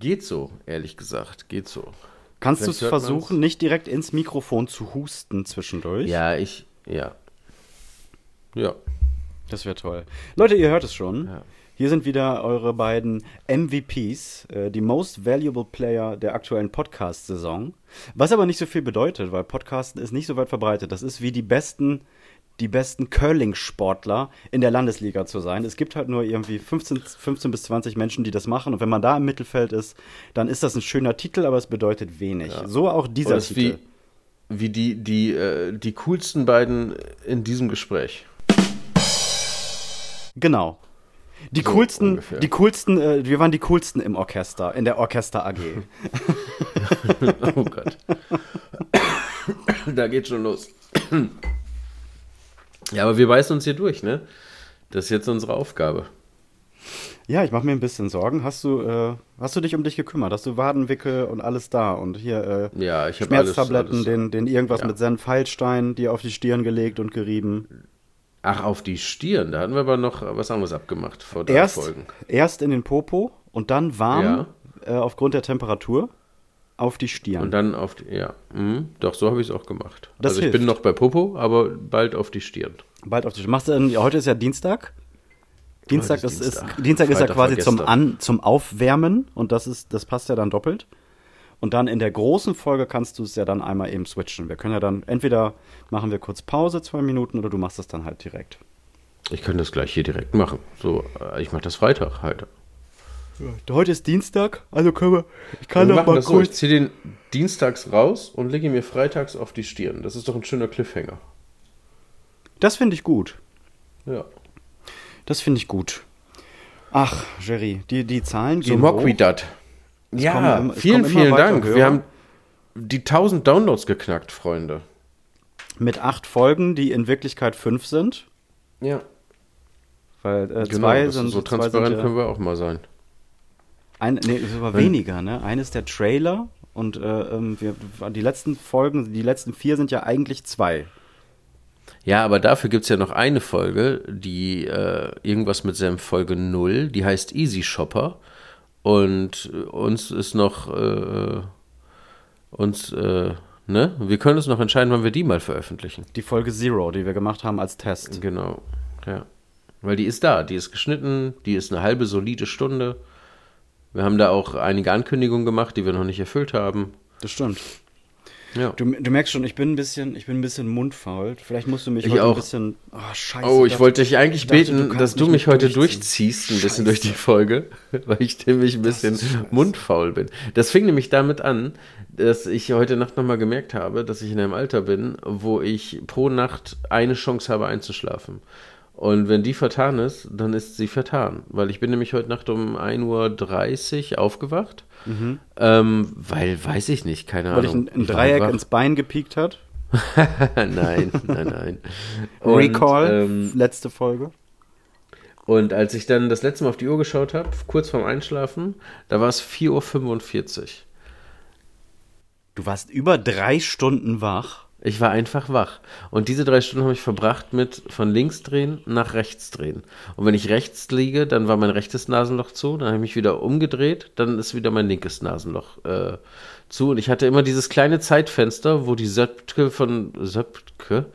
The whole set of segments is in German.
Geht so, ehrlich gesagt, geht so. Kannst du es versuchen, man's. nicht direkt ins Mikrofon zu husten zwischendurch? Ja, ich, ja. Ja. Das wäre toll. Leute, ihr hört es schon. Ja. Hier sind wieder eure beiden MVPs, äh, die Most Valuable Player der aktuellen Podcast-Saison. Was aber nicht so viel bedeutet, weil Podcasten ist nicht so weit verbreitet. Das ist wie die besten, die besten Curling-Sportler in der Landesliga zu sein. Es gibt halt nur irgendwie 15, 15 bis 20 Menschen, die das machen. Und wenn man da im Mittelfeld ist, dann ist das ein schöner Titel, aber es bedeutet wenig. So auch dieser Titel. wie, wie die, die, äh, die coolsten beiden in diesem Gespräch. Genau. Die So coolsten, ungefähr. die coolsten, äh, wir waren die coolsten im Orchester, in der Orchester AG. Oh Gott. da geht schon los. Ja, aber wir beißen uns hier durch, ne? Das ist jetzt unsere Aufgabe. ja, ich mache mir ein bisschen Sorgen. Hast du, äh, hast du dich um dich gekümmert? Hast du Wadenwickel und alles da? Und hier äh, Ja, ich habe alles, Schmerztabletten, alles. den, den irgendwas Ja. mit Senfeilstein, die auf die Stirn gelegt und gerieben. Ach, auf die Stirn. Da hatten wir aber noch was anderes abgemacht vor drei Erst, Folgen. erst in den Popo und dann warm Ja. äh, aufgrund der Temperatur auf die Stirn. Und dann auf die, ja, mhm, doch, so habe ich es auch gemacht. Das also ich hilft. bin noch bei Popo, aber bald auf die Stirn. Bald auf die Stirn. Machst du, denn- heute ist ja Dienstag. Dienstag Heute ist ist, ist, Dienstag. Dienstag ist ja quasi zum. An, zum Aufwärmen und das ist, das passt ja dann doppelt. Und dann in der großen Folge kannst du es ja dann einmal eben switchen. Wir können ja dann, entweder machen wir kurz Pause, zwei Minuten, oder du machst es dann halt direkt. Ich könnte das gleich hier direkt machen. So, äh, ich mache das Freitag halt. Heute ist Dienstag, also können wir, ich Wir machen das so. Ich ziehe den dienstags raus und lege ihn mir freitags auf die Stirn. Das ist doch ein schöner Cliffhanger. Das finde ich gut. Ja. Das finde ich gut. Ach, Jerry, die, die Zahlen So gehen mock hoch. wie dat. Ja, kommen vielen, vielen Dank. Hörer. Wir haben die 1000 Downloads geknackt, Freunde. Mit acht Folgen, die in Wirklichkeit fünf sind. Ja, Weil äh, genau. zwei sind so transparent sind, ja- können wir auch mal sein. Ein, nee, sogar weniger, ne? Eines der Trailer und äh, ähm, wir, die letzten Folgen, die letzten vier sind ja eigentlich zwei. Ja, aber dafür gibt es ja noch eine Folge, die äh, irgendwas mit Senf Folge 0, die heißt Easy Shopper. Und äh, uns ist noch, äh, uns, äh, ne? Wir können uns noch entscheiden, wann wir die mal veröffentlichen. Die Folge Zero, die wir gemacht haben als Test. Genau, ja. Weil die ist da, die ist geschnitten, die ist eine halbe solide Stunde. Wir haben da auch einige Ankündigungen gemacht, die wir noch nicht erfüllt haben. Das stimmt. Ja. Du, du merkst schon, ich bin ein bisschen, ich bin ein bisschen mundfaul. Vielleicht musst du mich Ich heute auch. ein bisschen. Oh, scheiße. Oh, ich dachte- wollte dich eigentlich dachte, beten, kannst dass du mich heute durchziehst, ein bisschen durch die Folge, weil ich nämlich ein bisschen mundfaul bin. Das fing nämlich damit an, dass ich heute Nacht nochmal gemerkt habe, dass ich in einem Alter bin, wo ich pro Nacht eine Chance habe einzuschlafen. Und wenn die vertan ist, dann ist sie vertan. Weil ich bin nämlich heute Nacht um 1.30 Uhr aufgewacht. Ähm, weil, weiß ich nicht, keine Mhm. Weil ich Ahnung. ein, ein Dreieck wach. ins Bein gepiekt hat. nein, nein, nein. Und, Recall, ähm, letzte Folge. Und als ich dann das letzte Mal auf die Uhr geschaut habe, kurz vorm Einschlafen, da war es 4.45 Uhr. Du warst über drei Stunden wach. Ich war einfach wach. Und diese drei Stunden habe ich verbracht mit von links drehen nach rechts drehen. Und wenn ich rechts liege, dann war mein rechtes Nasenloch zu. Dann habe ich mich wieder umgedreht. Dann ist wieder mein linkes Nasenloch äh, zu. Und ich hatte immer dieses kleine Zeitfenster, wo die Söpke von Söpke,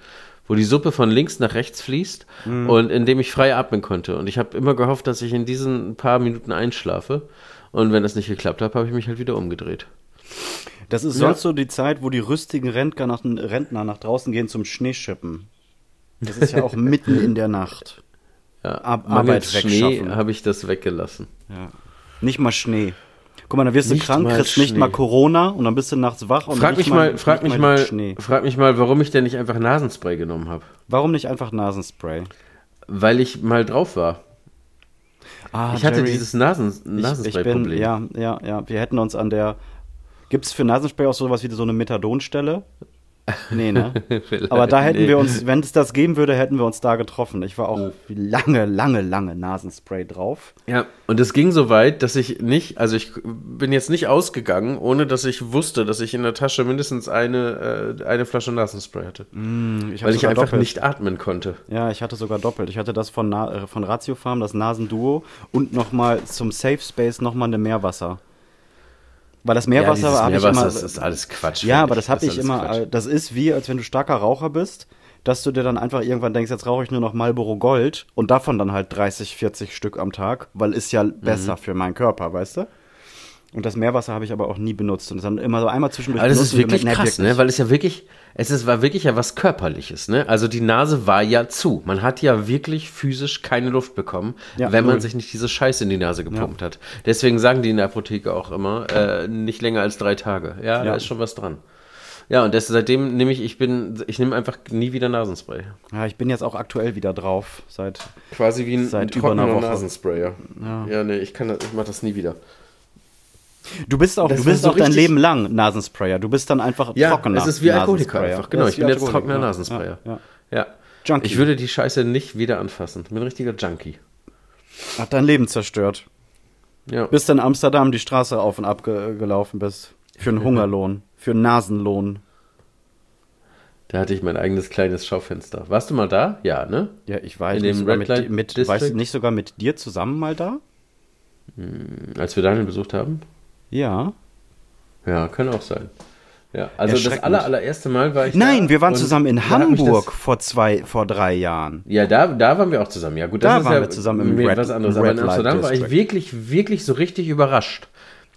wo die Suppe von links nach rechts fließt und in dem ich frei atmen konnte. Und ich habe immer gehofft, dass ich in diesen paar Minuten einschlafe. Und wenn das nicht geklappt hat, habe ich mich halt wieder umgedreht. Das ist Ja. sonst so die Zeit, wo die rüstigen Rentner nach, Rentner nach draußen gehen zum Schneeschippen. Das ist ja auch mitten in der Nacht. Ja, Ab- Arbeit Schnee habe ich das weggelassen. Ja. Nicht mal Schnee. Guck mal, dann wirst du Nicht krank, mal kriegst nicht Schnee. mal Corona und dann bist du nachts wach und Frag nicht mich mal, frag nicht mich mal, Schnee. frag mich mal, warum ich denn nicht einfach Nasenspray genommen habe. Warum nicht einfach Nasenspray? Weil ich mal drauf war. Ah, Ich hatte Jerry, dieses Nasen, Nasenspray-Problem. ja, ja, ja. Wir hätten uns an der. Gibt es für Nasenspray auch sowas wie so eine Methadonstelle? Nee, ne? Aber da hätten nee. wir uns, wenn es das geben würde, hätten wir uns da getroffen. Ich war auch lange, lange, lange Nasenspray drauf. Ja, und es ging so weit, dass ich nicht, also ich bin jetzt nicht ausgegangen, ohne dass ich wusste, dass ich in der Tasche mindestens eine, äh, eine Flasche Nasenspray hatte. Ich hab weil ich einfach doppelt. nicht atmen konnte. Ja, ich hatte sogar doppelt. Ich hatte das von, Na äh, von Ratio Farm, das Nasenduo und nochmal zum Safe Space nochmal eine Meerwasser. Weil das Meerwasser dieses habe ich immer. das ist alles Quatsch. ja, aber das habe ich immer. Quatsch. äh, Das ist wie, als wenn du starker Raucher bist, dass du dir dann einfach irgendwann denkst, jetzt rauche ich nur noch Marlboro Gold und davon dann halt 30, 40 Stück am Tag, weil ist ja Mhm. besser für meinen Körper, weißt du? Und das Meerwasser habe ich aber auch nie benutzt. Und das dann immer so einmal zwischendurch Aber das ist wirklich krass, nee, ne? Weil es ja wirklich, es ist, war wirklich ja was Körperliches, ne? Also die Nase war ja zu. Man hat ja wirklich physisch keine Luft bekommen, Ja, wenn man sich nicht diese Scheiße in die Nase gepumpt hat. Deswegen sagen die in der Apotheke auch immer, äh, nicht länger als drei Tage. Ja, da Ja. ist schon was dran. Ja, und das, seitdem nehme ich, ich bin, ich nehme einfach nie wieder Nasenspray. Ja, ich bin jetzt auch aktuell wieder drauf. Seit Quasi wie ein Seit über einer trockener Woche. Nasensprayer. Ja. ja, nee, ich kann das, ich mach das nie wieder. Du bist auch, Das du bist so auch dein Leben lang Nasensprayer. Du bist dann einfach Ja, trockener. es ist wie Alkoholiker einfach. Genau, Ja, ich bin jetzt trockener Nasensprayer. Ja, ja. Junkie. Ich würde die Scheiße nicht wieder anfassen. Ich bin ein richtiger Junkie. Hat dein Leben zerstört. Ja. Bis dann in Amsterdam die Straße auf und ab ge gelaufen bist. Für einen Hungerlohn. Für einen Nasenlohn. Da hatte ich mein eigenes kleines Schaufenster. Warst du mal da? Ja, ne? Ja, ich war In dem Red mit, Light mit District? weißt du, nicht sogar mit dir zusammen mal da? Als wir Daniel besucht haben? Ja. Ja, kann auch sein. Ja, also das aller, allererste Mal war ich Nein, da wir waren zusammen in Hamburg vor zwei, vor drei Jahren. ja, da, da waren wir auch zusammen. Ja, gut, das Da ist waren ja wir zusammen im Red- was anderes. Red Aber in Amsterdam war ich District. wirklich, wirklich so richtig überrascht.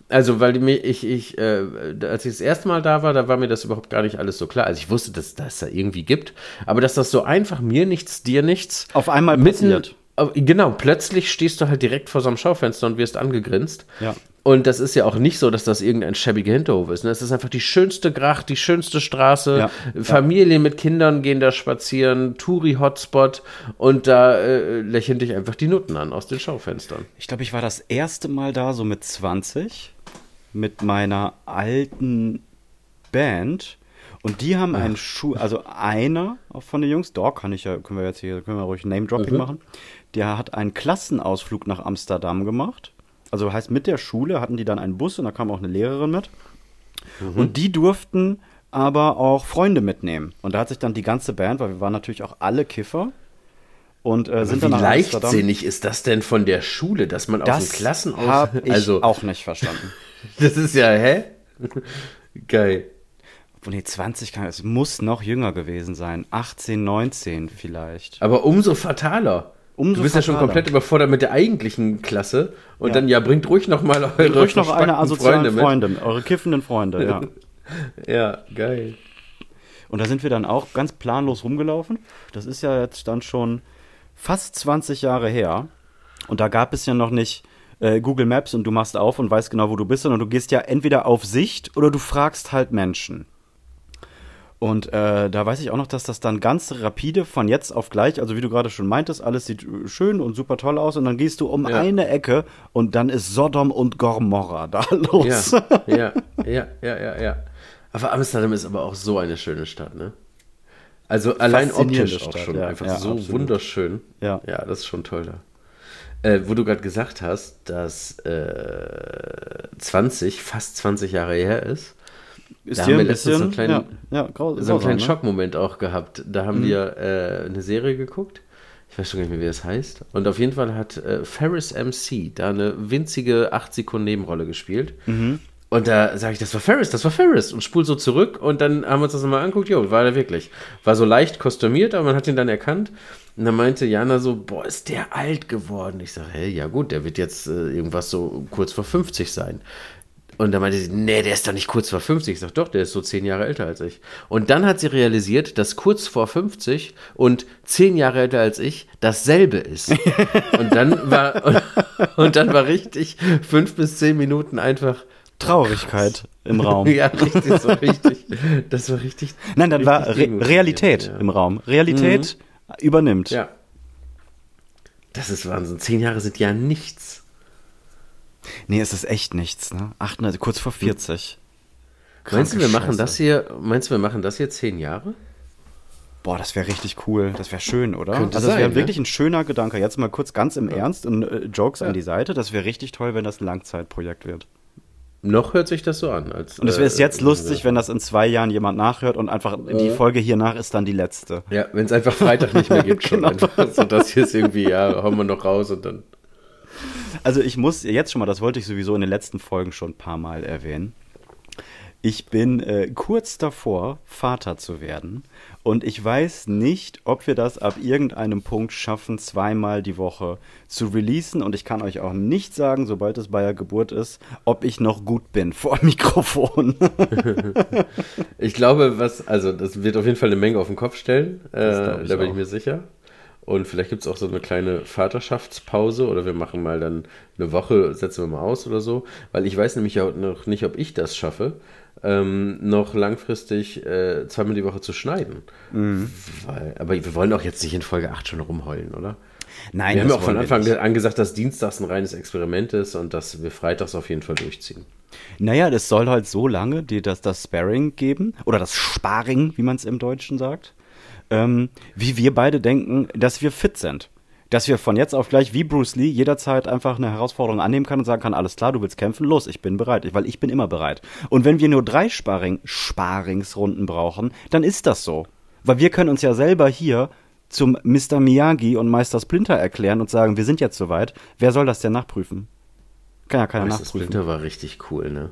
Also, weil mir, ich, ich, äh, als ich das erste Mal da war, da war mir das überhaupt gar nicht alles so klar. Also ich wusste, dass das da irgendwie gibt, aber dass das so einfach mir nichts, dir nichts Auf einmal mitten, passiert. auf- Genau, plötzlich stehst du halt direkt vor so einem Schaufenster und wirst angegrinst. Ja. Und das ist ja auch nicht so, dass das irgendein schäbiger Hinterhof ist. Ne? Es ist einfach die schönste Gracht, die schönste Straße. Ja. Familien mit Kindern gehen da spazieren, Touri-Hotspot und da äh, lächeln dich einfach die Nutten an aus den Schaufenstern. Ich glaube, ich war das erste Mal da so mit 20 mit meiner alten Band und die haben einen Schuh, also einer von den Jungs, da kann ich ja, können wir jetzt hier, können wir ruhig Name Dropping machen, der hat einen Klassenausflug nach Amsterdam gemacht. Also heißt mit der Schule hatten die dann einen Bus und da kam auch eine Lehrerin mit. Und die durften aber auch Freunde mitnehmen. Und da hat sich dann die ganze Band, weil wir waren natürlich auch alle Kiffer und äh, sind Wie dann leichtsinnig ist das denn von der Schule, dass man Das den Klassenaus... habe ich also, auch nicht verstanden. das ist ja, hä? Geil. Obwohl, nee, 20 kann, es muss noch jünger gewesen sein. 18, 19 vielleicht. Aber umso fataler. Umso du bist ja schon komplett überfordert mit der eigentlichen Klasse und Ja. dann, ja, bringt ruhig noch mal eure Ruhig noch eine Freunde Freunde, eure kiffenden Freunde, ja. Ja, geil. Und da sind wir dann auch ganz planlos rumgelaufen. Das ist ja jetzt dann schon fast 20 Jahre her. Und da gab es ja noch nicht äh, Google Maps und du machst auf und weißt genau, wo du bist, sondern du gehst ja entweder auf Sicht oder du fragst halt Menschen. Und äh, da weiß ich auch noch, dass das dann ganz rapide von jetzt auf gleich, also wie du gerade schon meintest, alles sieht äh, schön und super toll aus und dann gehst du um Ja. eine Ecke und dann ist Sodom und Gomorra da Ja, los. ja, ja, ja, ja, ja. Aber Amsterdam ist aber auch so eine schöne Stadt, ne? Also allein optisch auch Stadt, schon ja, einfach ja, so absolut. wunderschön. Ja. Ja, das ist schon toll da. Äh, wo du gerade gesagt hast, dass äh, 20, fast 20 Jahre her ist. Ist Da haben ein wir letztens so einen kleinen- ja, ja, grau, so einen kleinen ne? Schockmoment auch gehabt. Da haben wir äh, eine Serie geguckt. Ich weiß schon gar nicht mehr, wie das heißt. Und auf jeden Fall hat äh, Ferris MC da eine winzige 8 Sekunden Nebenrolle gespielt. Und da sage ich, das war Ferris, das war Ferris. Und spul so zurück und dann haben wir uns das nochmal angeguckt. Jo, war er wirklich. War so leicht kostümiert, aber man hat ihn dann erkannt. Und dann meinte Jana so, boah, ist der alt geworden. Ich sage, hey, ja gut, der wird jetzt äh, irgendwas so kurz vor 50 sein. Und dann meinte sie, nee, der ist doch nicht kurz vor 50. Ich sag, doch, der ist so zehn Jahre älter als ich. Und dann hat sie realisiert, dass kurz vor 50 und zehn Jahre älter als ich dasselbe ist. und dann war, und, und dann war richtig fünf bis zehn Minuten einfach, Traurigkeit im Raum. ja, richtig, so richtig. Das war richtig. Nein, dann war richtig Re demotivierend, Realität ja. im Raum. Realität übernimmt. Ja. Das ist Wahnsinn. Zehn Jahre sind ja nichts. Nee, es ist echt nichts, ne? 38, kurz vor 40. Meinst du, wir Kranke machen das hier, meinst du, wir machen das hier zehn Jahre? Boah, das wäre richtig cool. Das wäre schön, oder? Könnte also, das wäre ne? wirklich ein schöner Gedanke. Jetzt mal kurz ganz im Ernst und äh, Jokes an die Seite. Das wäre richtig toll, wenn das ein Langzeitprojekt wird. Noch hört sich das so an. Als, Und es wäre äh, jetzt lustig, wenn das in zwei Jahren jemand nachhört und einfach die Folge hier nach ist dann die letzte. Ja, wenn es einfach Freitag nicht mehr gibt, schon Genau. einfach. So, das hier ist irgendwie, ja, hauen wir noch raus und dann. Also ich muss jetzt schon mal, das wollte ich sowieso in den letzten Folgen schon ein paar Mal erwähnen. Ich bin äh, kurz davor, Vater zu werden. Und ich weiß nicht, ob wir das ab irgendeinem Punkt schaffen, zweimal die Woche zu releasen. Und ich kann euch auch nicht sagen, sobald es bei der Geburt ist, ob ich noch gut bin vor Mikrofon. Ich glaube, was, also das wird auf jeden Fall eine Menge auf den Kopf stellen. Äh, da bin ich auch. mir sicher. Und vielleicht gibt es auch so eine kleine Vaterschaftspause oder wir machen mal dann eine Woche, setzen wir mal aus oder so. Weil ich weiß nämlich auch noch nicht, ob ich das schaffe, ähm, noch langfristig äh, zweimal die Woche zu schneiden. Mhm. Weil, aber wir wollen auch jetzt nicht in Folge 8 schon rumheulen, oder? Nein, wir haben auch von Anfang an gesagt, dass Dienstags ein reines Experiment ist und dass wir freitags auf jeden Fall durchziehen. Naja, das soll halt so lange dir das, das Sparring geben, oder das Sparring, wie man es im Deutschen sagt, ähm, wie wir beide denken, dass wir fit sind. Dass wir von jetzt auf gleich wie Bruce Lee jederzeit einfach eine Herausforderung annehmen kann und sagen kann, alles klar, du willst kämpfen, los, ich bin bereit, weil ich bin immer bereit. Und wenn wir nur drei Sparring, Sparingsrunden brauchen, dann ist das so. Weil wir können uns ja selber hier zum Mr. Miyagi und Meister Splinter erklären und sagen, wir sind jetzt soweit. Wer soll das denn nachprüfen? Kann ja keiner Meister nachprüfen. Splinter war richtig cool, ne?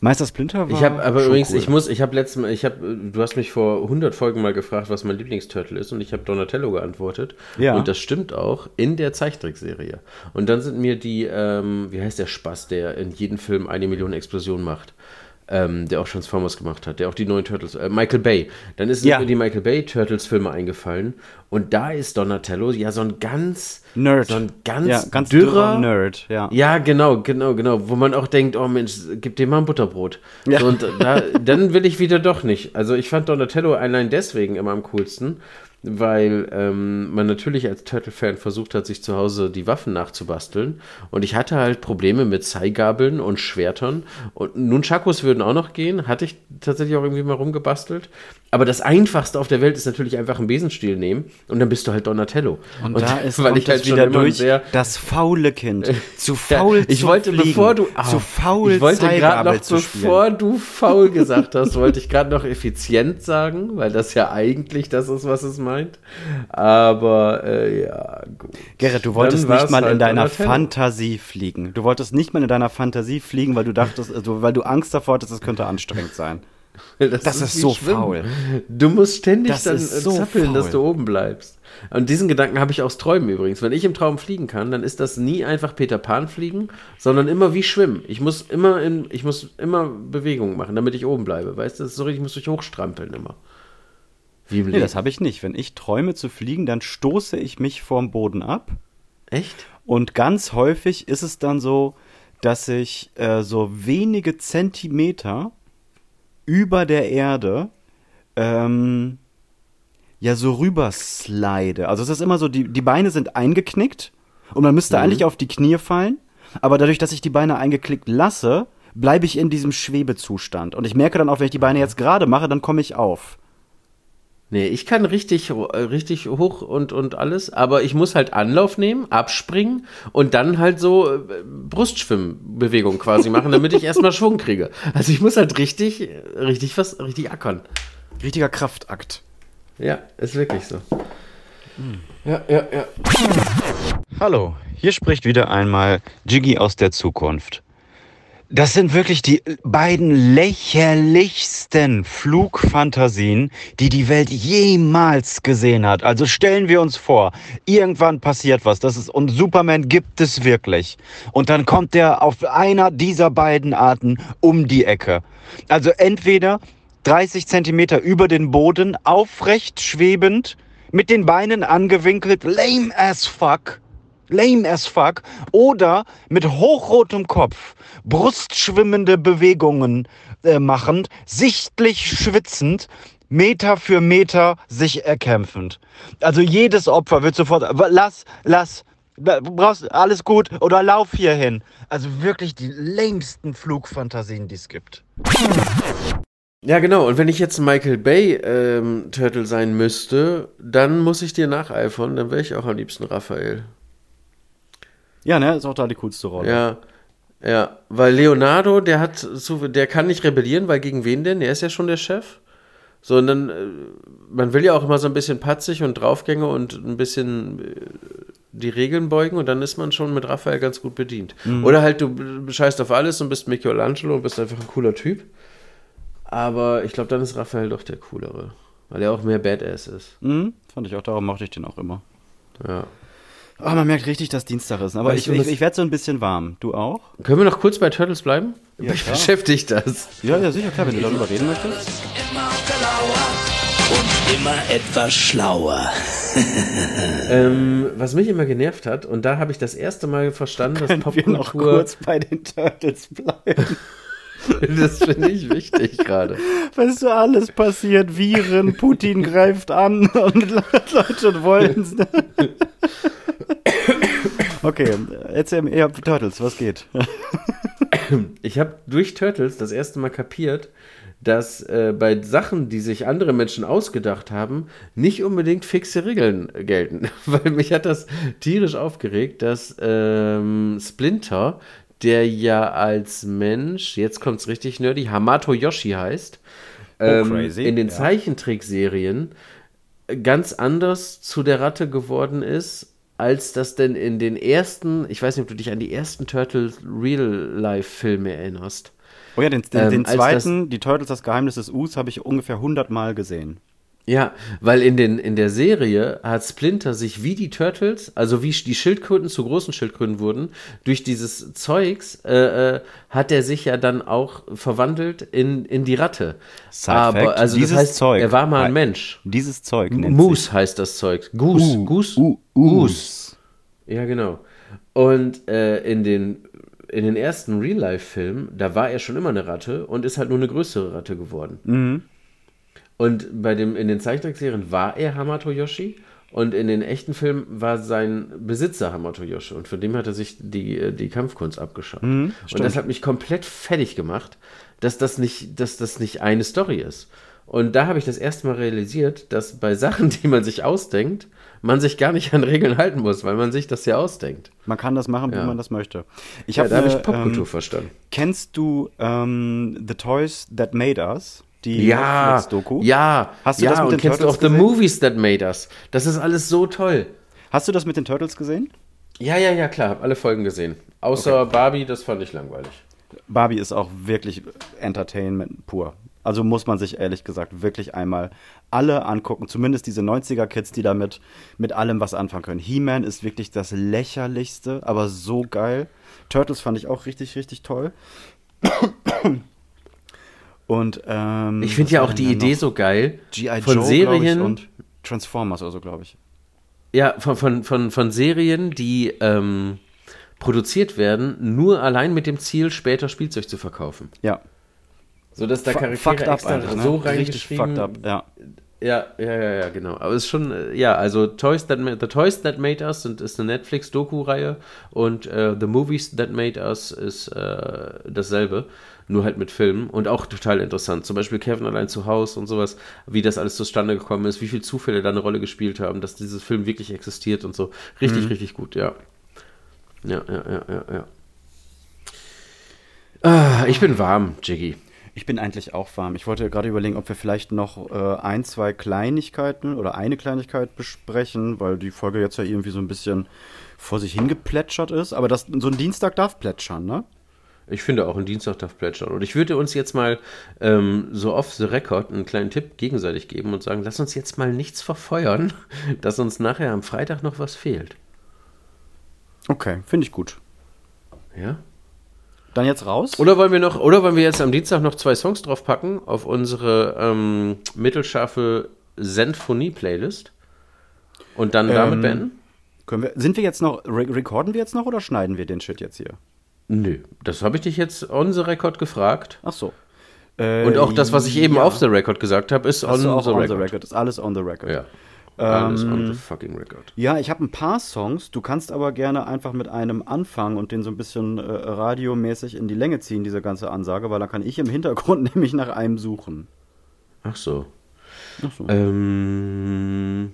Meister Splinter war Ich habe aber übrigens, cool. ich muss, ich habe letztes Mal, ich habe, du hast mich vor 100 Folgen mal gefragt, was mein Lieblingsturtle ist und ich habe Donatello geantwortet. Ja. Und das stimmt auch in der Zeichentrickserie. Und dann sind mir die, ähm, wie heißt der Spaß, der in jedem Film eine Million Explosionen macht? Ähm, der auch Transformers gemacht hat, der auch die neuen Turtles, äh, Michael Bay. Dann ist Ja. mir die Michael Bay Turtles Filme eingefallen und da ist Donatello ja so ein ganz Nerd. so ein ganz, ja, ganz dürrer, Nerd, ja. ja, genau, genau, genau. Wo man auch denkt, oh Mensch, gib dir mal ein Butterbrot. Ja. So, und da, dann will ich wieder doch nicht. Also ich fand Donatello allein deswegen immer am coolsten, weil ähm, man natürlich als Turtle-Fan versucht hat, sich zu Hause die Waffen nachzubasteln. Und ich hatte halt Probleme mit Zeigabeln und Schwertern. Und Nunchakos würden auch noch gehen. Hatte ich tatsächlich auch irgendwie mal rumgebastelt. Aber das Einfachste auf der Welt ist natürlich einfach einen Besenstiel nehmen und dann bist du halt Donatello. Und, da ist weil ich halt wieder durch das faule Kind. Zu faul ich zu wollte, fliegen, bevor du, ah, zu faul ich wollte gerade noch, bevor du faul gesagt hast, wollte ich gerade noch effizient sagen, weil das ja eigentlich das ist, was es meint. Aber äh, ja, gut. Gerrit, du wolltest nicht mal in halt deiner Donatello. Fantasie fliegen. Du wolltest nicht mal in deiner Fantasie fliegen, weil du dachtest, also, weil du Angst davor hattest, es könnte anstrengend sein. Das ist wie so Schwimmen. faul. Du musst ständig Das dann ist äh, so zappeln, dass faul. du oben bleibst. Und diesen Gedanken habe ich aus Träumen übrigens. Wenn ich im Traum fliegen kann, dann ist das nie einfach Peter Pan fliegen, sondern immer wie Schwimmen. Ich muss immer in, ich muss immer Bewegungen machen, damit ich oben bleibe. Weißt du, das ist so richtig, ich muss durch hochstrampeln immer. Wie im Nee, Leben. das habe ich nicht. Wenn ich träume zu fliegen, dann stoße ich mich vom Boden ab. Echt? Und ganz häufig ist es dann so, dass ich äh, so wenige Zentimeter über der Erde ähm, ja so rüberslide. Also es ist immer so, die, die Beine sind eingeknickt und man müsste eigentlich auf die Knie fallen. Aber dadurch, dass ich die Beine eingeklickt lasse, bleibe ich in diesem Schwebezustand. Und ich merke dann auch, wenn ich die Beine jetzt gerade mache, dann komme ich auf. Nee, ich kann richtig, äh, richtig hoch und, und alles, aber ich muss halt Anlauf nehmen, abspringen und dann halt so äh, Brustschwimmbewegung quasi machen, damit ich erstmal Schwung kriege. Also ich muss halt richtig, richtig was, richtig ackern. Richtiger Kraftakt. Ja, ist wirklich so. Ja, ja, ja. Hallo, hier spricht wieder einmal Jiggy aus der Zukunft. Das sind wirklich die beiden lächerlichsten Flugfantasien, die die Welt jemals gesehen hat. Also stellen wir uns vor, irgendwann passiert was, das ist und Superman gibt es wirklich. Und dann kommt der auf einer dieser beiden Arten um die Ecke. Also entweder 30 Zentimeter über den Boden, aufrecht schwebend, mit den Beinen angewinkelt, lame as fuck lame as fuck oder mit hochrotem Kopf brustschwimmende Bewegungen äh, machend, sichtlich schwitzend, Meter für Meter sich erkämpfend. Also jedes Opfer wird sofort, lass, lass, brauchst alles gut oder lauf hier hin. Also wirklich die längsten Flugfantasien, die es gibt. Ja, genau. Und wenn ich jetzt Michael Bay ähm, Turtle sein müsste, dann muss ich dir nacheifern. Dann wäre ich auch am liebsten Raphael. Ja, ne, ist auch da die coolste Rolle. Ja. Ja, weil Leonardo, der hat der kann nicht rebellieren, weil gegen wen denn? Der ist ja schon der Chef. Sondern äh, man will ja auch immer so ein bisschen patzig und Draufgänge und ein bisschen äh, die Regeln beugen und dann ist man schon mit Raphael ganz gut bedient. Mhm. Oder halt du bescheißt auf alles und bist Michelangelo und bist einfach ein cooler Typ. Aber ich glaube, dann ist Raphael doch der coolere. Weil er auch mehr Badass ist. Mhm, fand ich auch, darum mochte ich den auch immer. Ja. Oh, man merkt richtig, dass Dienstag ist. Aber ich, ich, ich werde so ein bisschen warm. Du auch? Können wir noch kurz bei Turtles bleiben? Ja, Mich klar. beschäftigt das. Ja, ja, sicher, klar, wenn du darüber reden möchtest. Immer und immer etwas schlauer. ähm, was mich immer genervt hat, und da habe ich das erste Mal verstanden, dass Popkultur... Wir noch kurz bei den Turtles bleiben. Das finde ich wichtig gerade. Weißt du, alles passiert, Viren, Putin greift an und Leute wollen es. Okay, erzähl mir, ihr habt Turtles, was geht? ich habe durch Turtles das erste Mal kapiert, dass äh, bei Sachen, die sich andere Menschen ausgedacht haben, nicht unbedingt fixe Regeln gelten. Weil mich hat das tierisch aufgeregt, dass ähm, Splinter, der ja als Mensch, jetzt kommt es richtig nerdy, Hamato Yoshi heißt, oh, ähm, in den ja. Zeichentrickserien ganz anders zu der Ratte geworden ist als das denn in den ersten, ich weiß nicht, ob du dich an die ersten Turtles Real-Life-Filme erinnerst. Oh ja, den, den, ähm, den zweiten, das, die Turtles, das Geheimnis des Us, habe ich ungefähr 100 Mal gesehen. Ja, weil in, den, in der Serie hat Splinter sich wie die Turtles, also wie die Schildkröten zu großen Schildkröten wurden, durch dieses Zeugs äh, äh, hat er sich ja dann auch verwandelt in, in die Ratte. Side Aber Fact, also das heißt, Zeug, er war mal ein Mensch. Dieses Zeug nennt Moose heißt das Zeug. Goose. Uh, Goose. Uh, Goose. Ja, genau. Und äh, in den in den ersten Real-Life-Filmen, da war er schon immer eine Ratte und ist halt nur eine größere Ratte geworden. Mhm. Und bei dem, in den Zeichentrickserien war er Hamato Yoshi und in den echten Filmen war sein Besitzer Hamato Yoshi und von dem hat er sich die, die Kampfkunst abgeschaut. Mhm, und das hat mich komplett fertig gemacht, dass das nicht, dass das nicht eine Story ist. Und da habe ich das erste Mal realisiert, dass bei Sachen, die man sich ausdenkt, man sich gar nicht an Regeln halten muss, weil man sich das ja ausdenkt. Man kann das machen, wie ja. man das möchte. Ich ja, da habe ich Popkultur ähm, verstanden. Kennst du ähm, The Toys That Made Us? Die ja, Netflix-Doku. Ja, Hast du ja, das mit und den kennst Turtles du auch The Movies That Made Us. Das ist alles so toll. Hast du das mit den Turtles gesehen? Ja, ja, ja, klar, habe alle Folgen gesehen. Außer okay. Barbie, das fand ich langweilig. Barbie ist auch wirklich Entertainment pur. Also muss man sich ehrlich gesagt wirklich einmal alle angucken, zumindest diese 90er-Kids, die damit mit allem was anfangen können. He-Man ist wirklich das lächerlichste, aber so geil. Turtles fand ich auch richtig, richtig toll. Und ähm, ich finde ja auch die Idee noch? so geil G.I. von Joe, Serien und Transformers oder so, glaube ich. Ja, von, von, von, von Serien, die ähm, produziert werden, nur allein mit dem Ziel, später Spielzeug zu verkaufen. Ja. So dass da Charaktere up, extra Alter, ne? so reingeschrieben. Up, ja. Ja, ja, ja, ja, genau. Aber es ist schon, äh, ja, also Toys That The Toys That Made Us sind, ist eine Netflix-Doku-Reihe und äh, The Movies That Made Us ist äh, dasselbe nur halt mit Filmen und auch total interessant. Zum Beispiel Kevin allein zu Hause und sowas, wie das alles zustande gekommen ist, wie viele Zufälle da eine Rolle gespielt haben, dass dieses Film wirklich existiert und so. Richtig, mhm. richtig gut, ja. Ja, ja, ja, ja, ja. Ah, ich bin warm, Jiggy. Ich bin eigentlich auch warm. Ich wollte gerade überlegen, ob wir vielleicht noch äh, ein, zwei Kleinigkeiten oder eine Kleinigkeit besprechen, weil die Folge jetzt ja irgendwie so ein bisschen vor sich hingeplätschert ist. Aber das, so ein Dienstag darf plätschern, ne? Ich finde auch ein Dienstag darf plätschern. Und ich würde uns jetzt mal ähm, so off the record einen kleinen Tipp gegenseitig geben und sagen, lass uns jetzt mal nichts verfeuern, dass uns nachher am Freitag noch was fehlt. Okay, finde ich gut. Ja? Dann jetzt raus? Oder wollen wir noch, oder wollen wir jetzt am Dienstag noch zwei Songs draufpacken auf unsere ähm, mittelscharfe Sinfonie-Playlist und dann ähm, damit beenden? Können wir, sind wir jetzt noch, re recorden wir jetzt noch oder schneiden wir den Shit jetzt hier? Nö, das habe ich dich jetzt on the record gefragt. Ach so. Äh, Und auch das, was ich eben ja. auf the record gesagt habe, ist on, auch the, on record. the record. Ist alles on the record. Ja. Alles Ähm, on the fucking record. Ja, ich habe ein paar Songs. Du kannst aber gerne einfach mit einem anfangen und den so ein bisschen äh, radiomäßig in die Länge ziehen, diese ganze Ansage, weil dann kann ich im Hintergrund nämlich nach einem suchen. Ach so. Ach so. Ähm,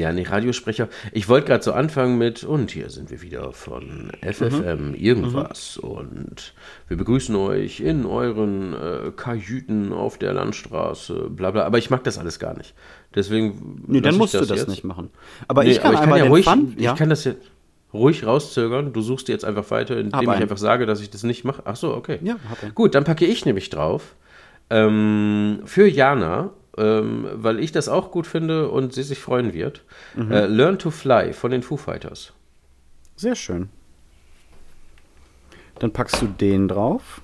ja, nee, Radiosprecher. Ich wollte gerade so anfangen mit, und hier sind wir wieder von FFM irgendwas. Und wir begrüßen euch in euren äh, Kajüten auf der Landstraße, bla bla. Aber ich mag das alles gar nicht. Deswegen. Nee, dann ich musst du das jetzt. nicht machen. Aber Nee, ich kann aber einmal ja den ruhig, Fun, ich kann das jetzt ruhig rauszögern. Du suchst jetzt einfach weiter, indem Hab ich einfach sage, dass ich das nicht mache. Ach so, okay. Ja. Gut, dann packe ich nämlich drauf. Ähm, für Jana, ähm, weil ich das auch gut finde und sie sich freuen wird. Mhm. Äh, Learn to Fly von den Foo Fighters. Sehr schön. Dann packst du den drauf.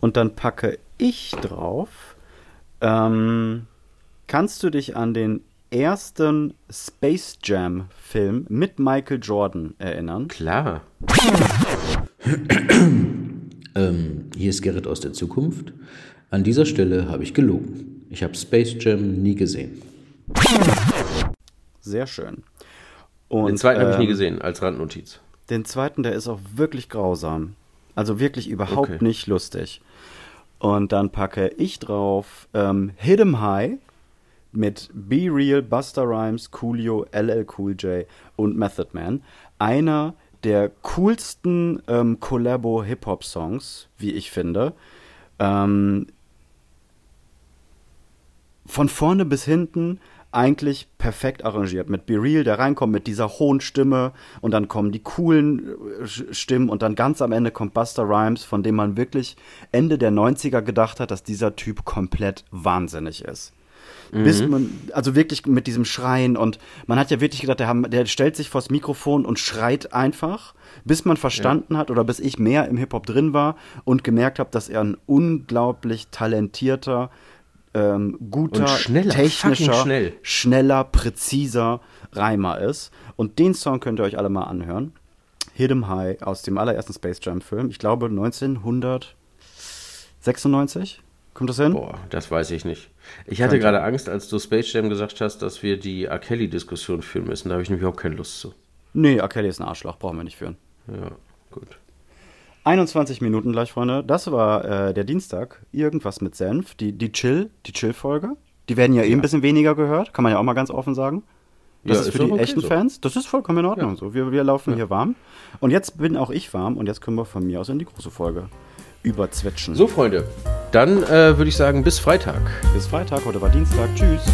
Und dann packe ich drauf. Ähm, kannst du dich an den ersten Space Jam Film mit Michael Jordan erinnern? Klar. Ähm, hier ist Gerrit aus der Zukunft. An dieser Stelle habe ich gelogen. Ich habe Space Jam nie gesehen. Sehr schön. Und, Den zweiten habe ich nie ähm, gesehen, als Randnotiz. Den zweiten, der ist auch wirklich grausam. Also wirklich überhaupt Okay. nicht lustig. Und dann packe ich drauf ähm, Hit 'em High mit Be Real, Buster Rhymes, Coolio, LL Cool J und Method Man. Einer der coolsten ähm, Collabo-Hip-Hop-Songs, wie ich finde. Ähm, von vorne bis hinten eigentlich perfekt arrangiert. Mit Be Real, der reinkommt mit dieser hohen Stimme und dann kommen die coolen äh, Stimmen und dann ganz am Ende kommt Buster Rhymes, von dem man wirklich Ende der 90er gedacht hat, dass dieser Typ komplett wahnsinnig ist. Bis man, also wirklich mit diesem Schreien und man hat ja wirklich gedacht, der, haben, der stellt sich vors Mikrofon und schreit einfach, bis man verstanden hat oder bis ich mehr im Hip-Hop drin war und gemerkt habe, dass er ein unglaublich talentierter, ähm, guter, Und schneller, technischer, schnell. schneller, präziser Reimer ist. Und den Song könnt ihr euch alle mal anhören. Hit 'em High aus dem allerersten Space Jam Film. Ich glaube 1996. Kommt das hin? Boah, das weiß ich nicht. Ich hatte gerade Angst, als du Space Jam gesagt hast, dass wir die R. Kelly-Diskussion führen müssen. Da habe ich nämlich überhaupt keine Lust zu. Nee, R. Kelly ist ein Arschloch, brauchen wir nicht führen. Ja, gut. 21 Minuten gleich, Freunde. Das war äh, der Dienstag. Irgendwas mit Senf. Die, die Chill, die Chill-Folge. Die werden ja eh ein bisschen weniger gehört, kann man ja auch mal ganz offen sagen. Das Ja, ist ist für die doch okay echten so. Fans. Das ist vollkommen in Ordnung. So, wir, wir laufen hier warm. Und jetzt bin auch ich warm und jetzt können wir von mir aus in die große Folge überzwitschen. So, Freunde, dann äh, würde ich sagen, bis Freitag. bis Freitag. Heute war Dienstag. Tschüss.